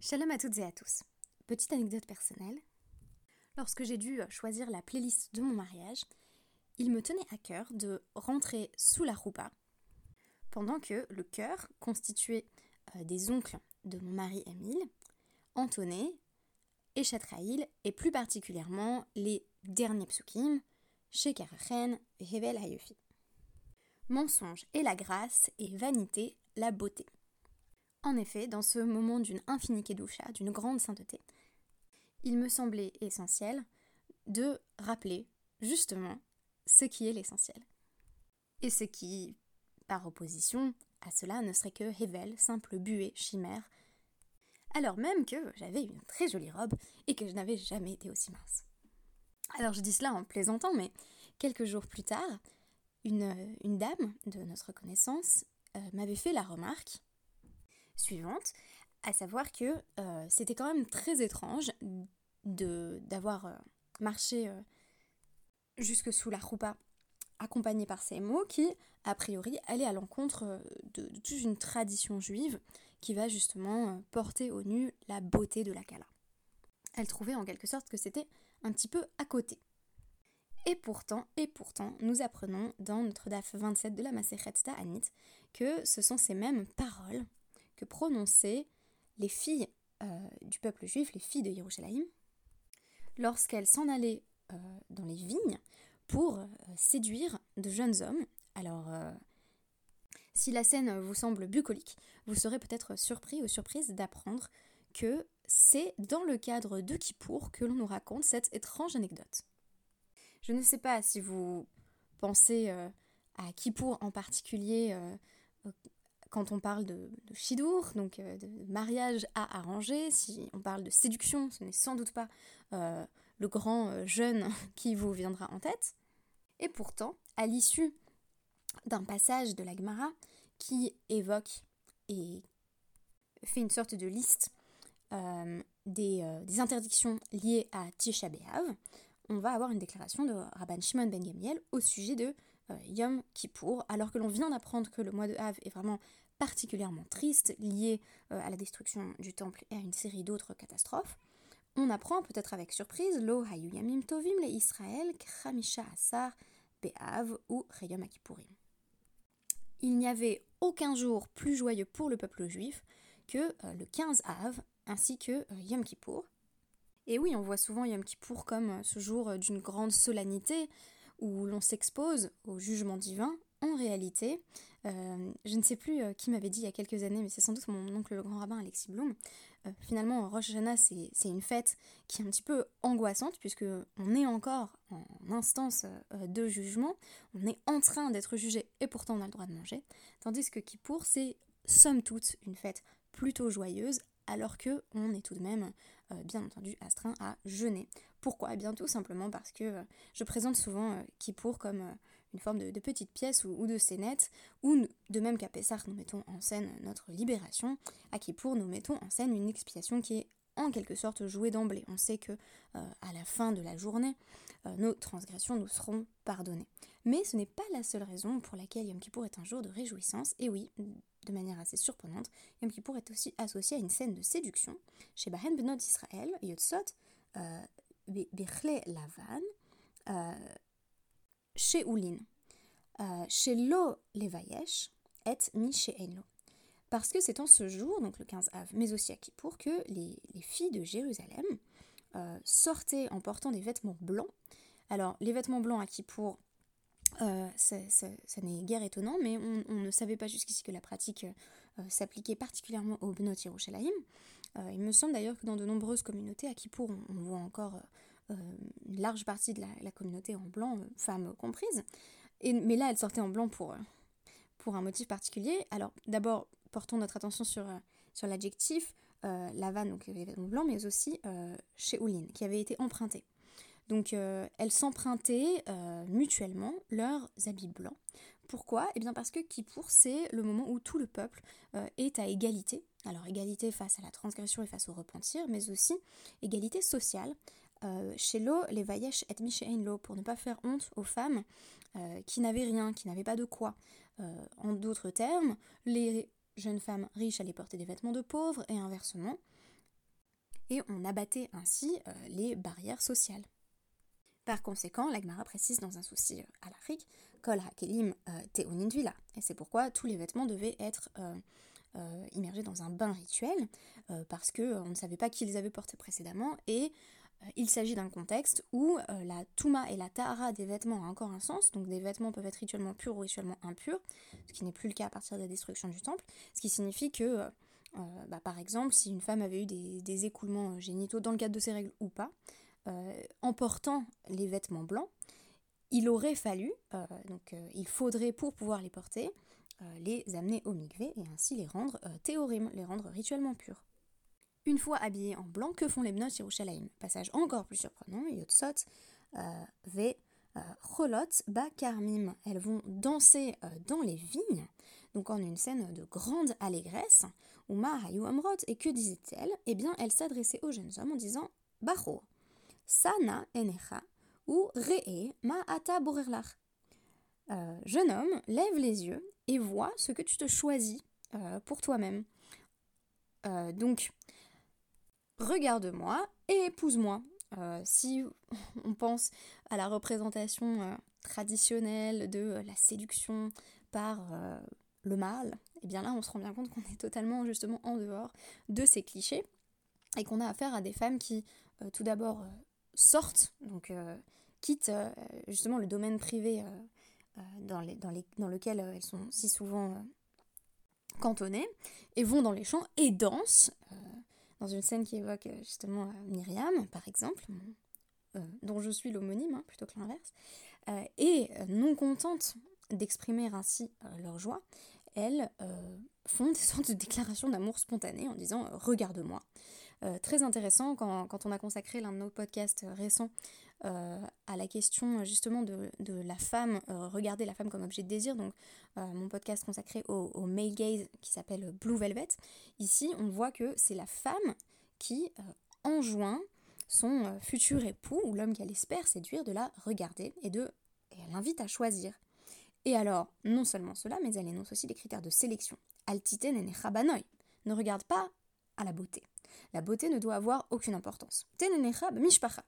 Shalom à toutes et à tous. Petite anecdote personnelle. Lorsque j'ai dû choisir la playlist de mon mariage, il me tenait à cœur de rentrer sous la roupa pendant que le chœur, constitué euh, des oncles de mon mari Émile, entonnait Eshatraïl et plus particulièrement les derniers psukim, et Hevel Hayofi. Mensonge et la grâce et vanité la beauté. En effet, dans ce moment d'une infinie kedusha, d'une grande sainteté, il me semblait essentiel de rappeler justement ce qui est l'essentiel. Et ce qui, par opposition à cela, ne serait que Hevel, simple buée, chimère, alors même que j'avais une très jolie robe et que je n'avais jamais été aussi mince. Alors je dis cela en plaisantant, mais quelques jours plus tard, une, dame de notre connaissance euh, m'avait fait la remarque suivante, à savoir que euh, c'était quand même très étrange d'avoir euh, marché euh, jusque sous la roupa accompagné par ces mots qui, a priori, allaient à l'encontre de, toute une tradition juive qui va justement porter au nu la beauté de la Kala. Elle trouvait en quelque sorte que c'était un petit peu à côté. Et pourtant, et pourtant, nous apprenons dans notre DAF 27 de la Masechet Ta'anit que ce sont ces mêmes paroles que prononçaient les filles euh, du peuple juif, les filles de Yerushalayim, lorsqu'elles s'en allaient euh, dans les vignes pour euh, séduire de jeunes hommes. Alors, si la scène vous semble bucolique, vous serez peut-être surpris ou surprise d'apprendre que c'est dans le cadre de Kippour que l'on nous raconte cette étrange anecdote. Je ne sais pas si vous pensez à Kippour en particulier quand on parle de, de donc euh, de mariage à arranger, si on parle de séduction, ce n'est sans doute pas euh, le grand euh, jeune qui vous viendra en tête. Et pourtant, à l'issue d'un passage de la Gemara qui évoque et fait une sorte de liste des, interdictions liées à Tisha B'Av, on va avoir une déclaration de Rabban Shimon ben Gamiel au sujet de Yom Kippour, alors que l'on vient d'apprendre que le mois de Av est vraiment particulièrement triste, lié euh, à la destruction du temple et à une série d'autres catastrophes, on apprend peut-être avec surprise Lo Hayu Yamim Tovim le Israël Kramisha Asar Be'av ou Reyom Akipurim. Il n'y avait aucun jour plus joyeux pour le peuple juif que euh, le 15 Av ainsi que euh, Yom Kippour. Et oui, on voit souvent Yom Kippour comme ce jour d'une grande solennité où l'on s'expose au jugement divin en réalité, euh, je ne sais plus euh, qui m'avait dit il y a quelques années, mais c'est sans doute mon oncle le grand rabbin Alexis Blum. Euh, finalement, Rosh c'est une fête qui est un petit peu angoissante, puisque on est encore en instance de jugement, on est en train d'être jugé et pourtant on a le droit de manger. Tandis que Kippour, c'est somme toute une fête plutôt joyeuse, alors que on est tout de même, bien entendu, astreint à jeûner. Pourquoi? Eh bien tout simplement parce que je présente souvent Kippour comme une forme de, petite pièce ou, de scénette, où de même qu'à Pessah nous mettons en scène notre libération, à Kippour nous mettons en scène une expiation qui est en quelque sorte jouée d'emblée. On sait que euh, à la fin de la journée, euh, nos transgressions nous seront pardonnées. Mais ce n'est pas la seule raison pour laquelle Yom Kippour est un jour de réjouissance, et oui, de manière assez surprenante, Yom Kippour est aussi associé à une scène de séduction chez Bahen Benot Israël, Yotsot, euh, Bechle Lavan, euh, chez Oulin, euh, chez Lo Levayesh, et Mi Enlo. Parce que c'est en ce jour, donc le 15 Av, mais aussi à Kippour, que les, les filles de Jérusalem euh, sortaient en portant des vêtements blancs. Alors, les vêtements blancs à Kippour, euh, ça, n'est guère étonnant, mais on, ne savait pas jusqu'ici que la pratique s'appliquait particulièrement au Bnot il me semble d'ailleurs que dans de nombreuses communautés, à Kippour, on, voit encore une large partie de la, communauté en blanc, euh, femmes comprises. Mais là, elle sortait en blanc pour, pour un motif particulier. Alors, d'abord, portons notre attention sur, sur l'adjectif euh, Lavan, donc les vêtements mais aussi euh, chez Oulin, qui avait été emprunté. Donc euh, elles s'empruntaient euh, mutuellement leurs habits blancs. Pourquoi? Eh bien parce que Kippour, c'est le moment où tout le peuple euh, est à égalité. Alors égalité face à la transgression et face au repentir, mais aussi égalité sociale. Euh, chez Lo, les Vayesh et Lo, pour ne pas faire honte aux femmes euh, qui n'avaient rien, qui n'avaient pas de quoi. Euh, en d'autres termes, les jeunes femmes riches allaient porter des vêtements de pauvres et inversement. et on abattait ainsi les barrières sociales. Par conséquent, l'Agmara précise dans un souci à l'Afrique, Kol Hakelim Teonindvila, et c'est pourquoi tous les vêtements devaient être immergés dans un bain rituel, parce qu'on ne savait pas qui les avait portés précédemment, et il s'agit d'un contexte où euh, la touma et la tahara des vêtements ont encore un sens, donc des vêtements peuvent être rituellement purs ou rituellement impurs, ce qui n'est plus le cas à partir de la destruction du temple, ce qui signifie que, euh, bah, par exemple, si une femme avait eu des, écoulements génitaux dans le cadre de ses règles ou pas, en portant les vêtements blancs, il aurait fallu, donc il faudrait pour pouvoir les porter, les amener au mikvé et ainsi les rendre les rendre rituellement purs. Une fois habillées en blanc, que font les Bnot Yerushalayim Passage encore plus surprenant, Yotsot euh, ve euh, ba Karmim. Elles vont danser euh, dans les vignes, donc en une scène de grande allégresse. Uma Hayu Amrot, et que disait-elle? Eh bien, elle s'adressait aux jeunes hommes en disant Bacho, Sana Enecha, ou Re'e ma ata borirlach. jeune homme, lève les yeux et vois ce que tu te choisis pour toi-même. donc, regarde-moi et épouse-moi. Euh, si on pense à la représentation euh, traditionnelle de euh, la séduction par le mâle, et eh bien là on se rend bien compte qu'on est totalement justement en dehors de ces clichés et qu'on a affaire à des femmes qui tout d'abord sortent, donc quittent justement le domaine privé dans, lequel elles sont si souvent cantonnées et vont dans les champs et dansent dans une scène qui évoque euh, justement euh, Myriam, par exemple, euh, dont je suis l'homonyme, hein, plutôt que l'inverse, et non contentes d'exprimer ainsi leur joie, elles font des sortes de déclarations d'amour spontanées en disant Regarde-moi. très intéressant quand, on a consacré l'un de nos podcasts récents euh, à la question justement de, la femme, euh, regarder la femme comme objet de désir, donc euh, mon podcast consacré au, male gaze qui s'appelle Blue Velvet. Ici, on voit que c'est la femme qui enjoint son futur époux ou l'homme qu'elle espère séduire de la regarder et de et elle l'invite à choisir. Et alors, non seulement cela, mais elle énonce aussi des critères de sélection. Altite nene Ne regarde pas à la beauté. La beauté ne doit avoir aucune importance. Tenenecha mishpacha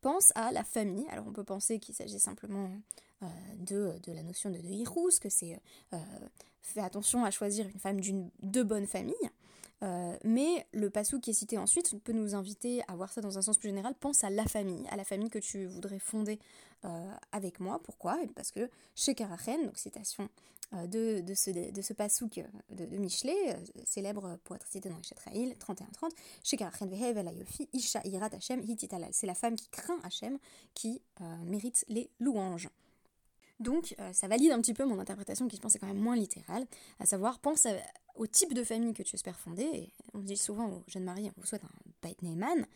pense à la famille. Alors on peut penser qu'il s'agit simplement euh, de, la notion de, de que c'est euh, fait attention à choisir une femme d'une de bonne famille. Euh, mais le passou qui est cité ensuite peut nous inviter à voir ça dans un sens plus général. Pense à la famille, à la famille que tu voudrais fonder avec moi. Pourquoi? Parce que chez Karachen, donc citation euh, de, de, ce, de ce pasouk de, de Michelet, euh, célèbre pour être cité dans Isha 31-30, Isha Irat Hashem Hititalal. C'est la femme qui craint Hashem qui euh, mérite les louanges. Donc ça valide un petit peu mon interprétation qui je pense est quand même moins littérale, à savoir pense au type de famille que tu espères fonder. Et on dit souvent aux jeunes mariés, on vous souhaite un Beit Neyman,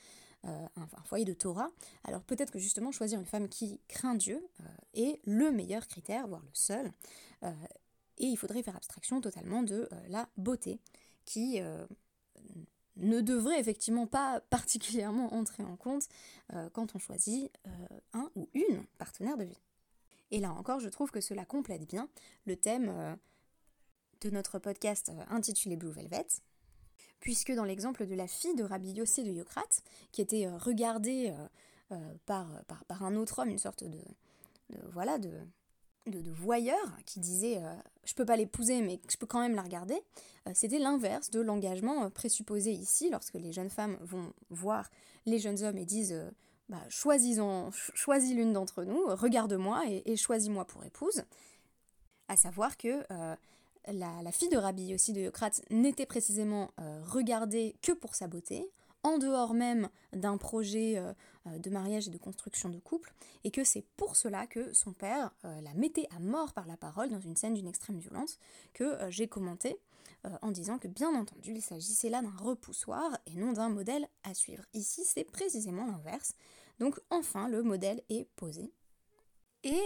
un, foyer de Torah. Alors peut-être que justement choisir une femme qui craint Dieu est le meilleur critère, voire le seul, et il faudrait faire abstraction totalement de euh, la beauté, qui euh, ne devrait effectivement pas particulièrement entrer en compte euh, quand on choisit un ou une partenaire de vie. Et là encore, je trouve que cela complète bien le thème de notre podcast intitulé Blue Velvet, puisque dans l'exemple de la fille de Rabbi Yossé de Yocrate, qui était regardée par, un autre homme, une sorte de, voilà, de, voyeurs qui disaient euh, je peux pas l'épouser mais je peux quand même la regarder, euh, c'était l'inverse de l'engagement euh, présupposé ici lorsque les jeunes femmes vont voir les jeunes hommes et disent bah, choisis, l'une d'entre nous, regarde-moi et, choisis-moi pour épouse. À savoir que la, fille de Rabbi aussi de Yocrate n'était précisément regardée que pour sa beauté, en dehors même d'un projet euh, euh, de mariage et de construction de couple, et que c'est pour cela que son père euh, la mettait à mort par la parole dans une scène d'une extrême violence que j'ai commenté en disant que bien entendu il s'agissait là d'un repoussoir et non d'un modèle à suivre. Ici c'est précisément l'inverse, donc enfin le modèle est posé. Et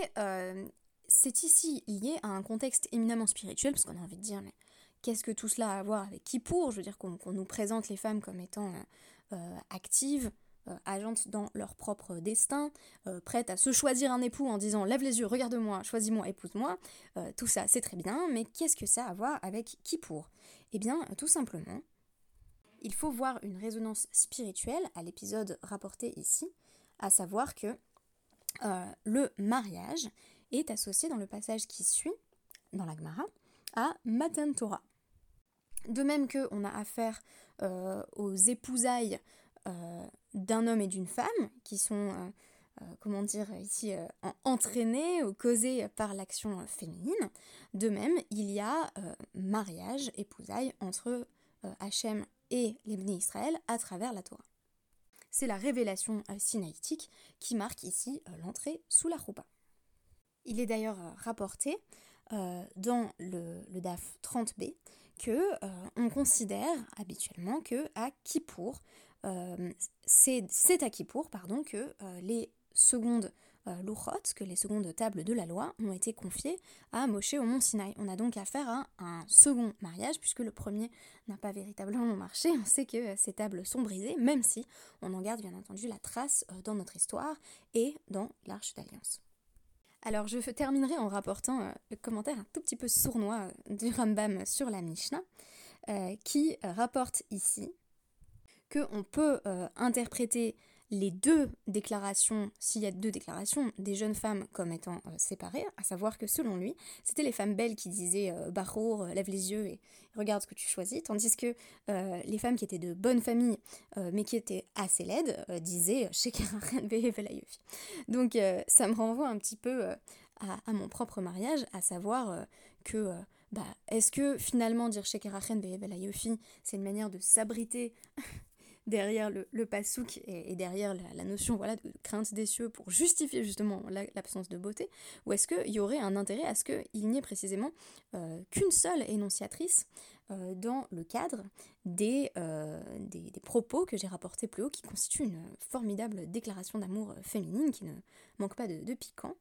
c'est ici lié à un contexte éminemment spirituel, parce qu'on a envie de dire, mais qu'est-ce que tout cela a à voir avec qui pour? Je veux dire qu'on nous présente les femmes comme étant euh, euh, actives, euh, agentes dans leur propre destin, prêtes à se choisir un époux en disant lève les yeux, regarde-moi, choisis-moi, épouse-moi. tout ça, c'est très bien, mais qu'est-ce que ça a à voir avec qui pour? Eh bien, tout simplement, il faut voir une résonance spirituelle à l'épisode rapporté ici, à savoir que euh, le mariage est associé dans le passage qui suit, dans la Gemara, à Matan Torah. De même qu'on a affaire euh, aux épousailles euh, d'un homme et d'une femme, qui sont, comment dire ici, entraînés ou causés par l'action féminine, de même, il y a mariage, épousailles entre Hachem et les Israël à travers la Torah. C'est la révélation euh, sinaïtique qui marque ici euh, l'entrée sous la roupa. Il est d'ailleurs euh, rapporté dans le, DAF 30b que on considère habituellement que à Kippour, c'est à Kippour pardon, que les secondes euh, que les secondes tables de la loi, ont été confiées à Moshe au mont Sinaï. On a donc affaire à un second mariage, puisque le premier n'a pas véritablement marché. On sait que euh, ces tables sont brisées, même si on en garde bien entendu la trace euh, dans notre histoire et dans l'Arche d'Alliance. Alors je terminerai en rapportant euh, le commentaire un tout petit peu sournois du Rambam sur la Mishnah, qui rapporte ici qu'on peut interpréter les deux déclarations, s'il y a deux déclarations, des jeunes femmes comme étant euh, séparées, à savoir que selon lui, c'était les femmes belles qui disaient euh, Barour, lève les yeux et regarde ce que tu choisis, tandis que euh, les femmes qui étaient de bonne famille mais qui étaient assez laides disaient Donc ça me renvoie un petit peu à, mon propre mariage, à savoir que bah, est-ce que finalement dire Shekerachen c'est une manière de s'abriter derrière le, le pasouk et, derrière la, notion voilà, de crainte des cieux pour justifier justement l'absence de beauté Ou est-ce qu'il y aurait un intérêt à ce qu'il n'y ait précisément euh, qu'une seule énonciatrice euh, dans le cadre euh, des, des, propos que j'ai rapportés plus haut, qui constituent une formidable déclaration d'amour féminine qui ne manque pas de piquant?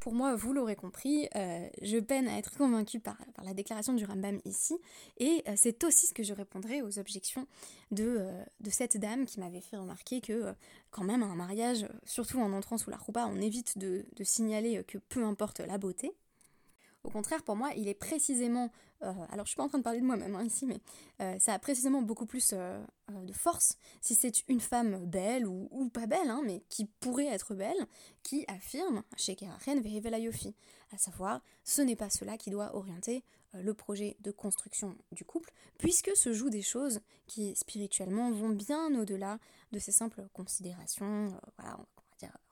Pour moi, vous l'aurez compris, euh, je peine à être convaincue par, la déclaration du Rambam ici, et euh, c'est aussi ce que je répondrai aux objections de, euh, cette dame qui m'avait fait remarquer que quand même un mariage, surtout en entrant sous la roupa, on évite de signaler que peu importe la beauté, au contraire, pour moi, il est précisément, euh, alors je suis pas en train de parler de moi-même hein, ici, mais euh, ça a précisément beaucoup plus euh, de force si c'est une femme belle ou, pas belle, hein, mais qui pourrait être belle, qui affirme chez Kerachen Yofi, à savoir, ce n'est pas cela qui doit orienter le projet de construction du couple, puisque se jouent des choses qui spirituellement vont bien au-delà de ces simples considérations, voilà,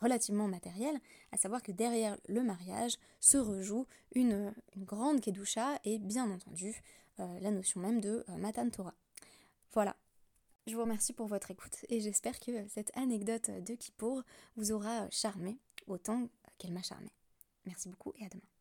relativement matériel, à savoir que derrière le mariage se rejoue une, grande kedusha et bien entendu euh, la notion même de euh, Matan Torah. Voilà. Je vous remercie pour votre écoute et j'espère que cette anecdote de Kippour vous aura charmé autant qu'elle m'a charmé. Merci beaucoup et à demain.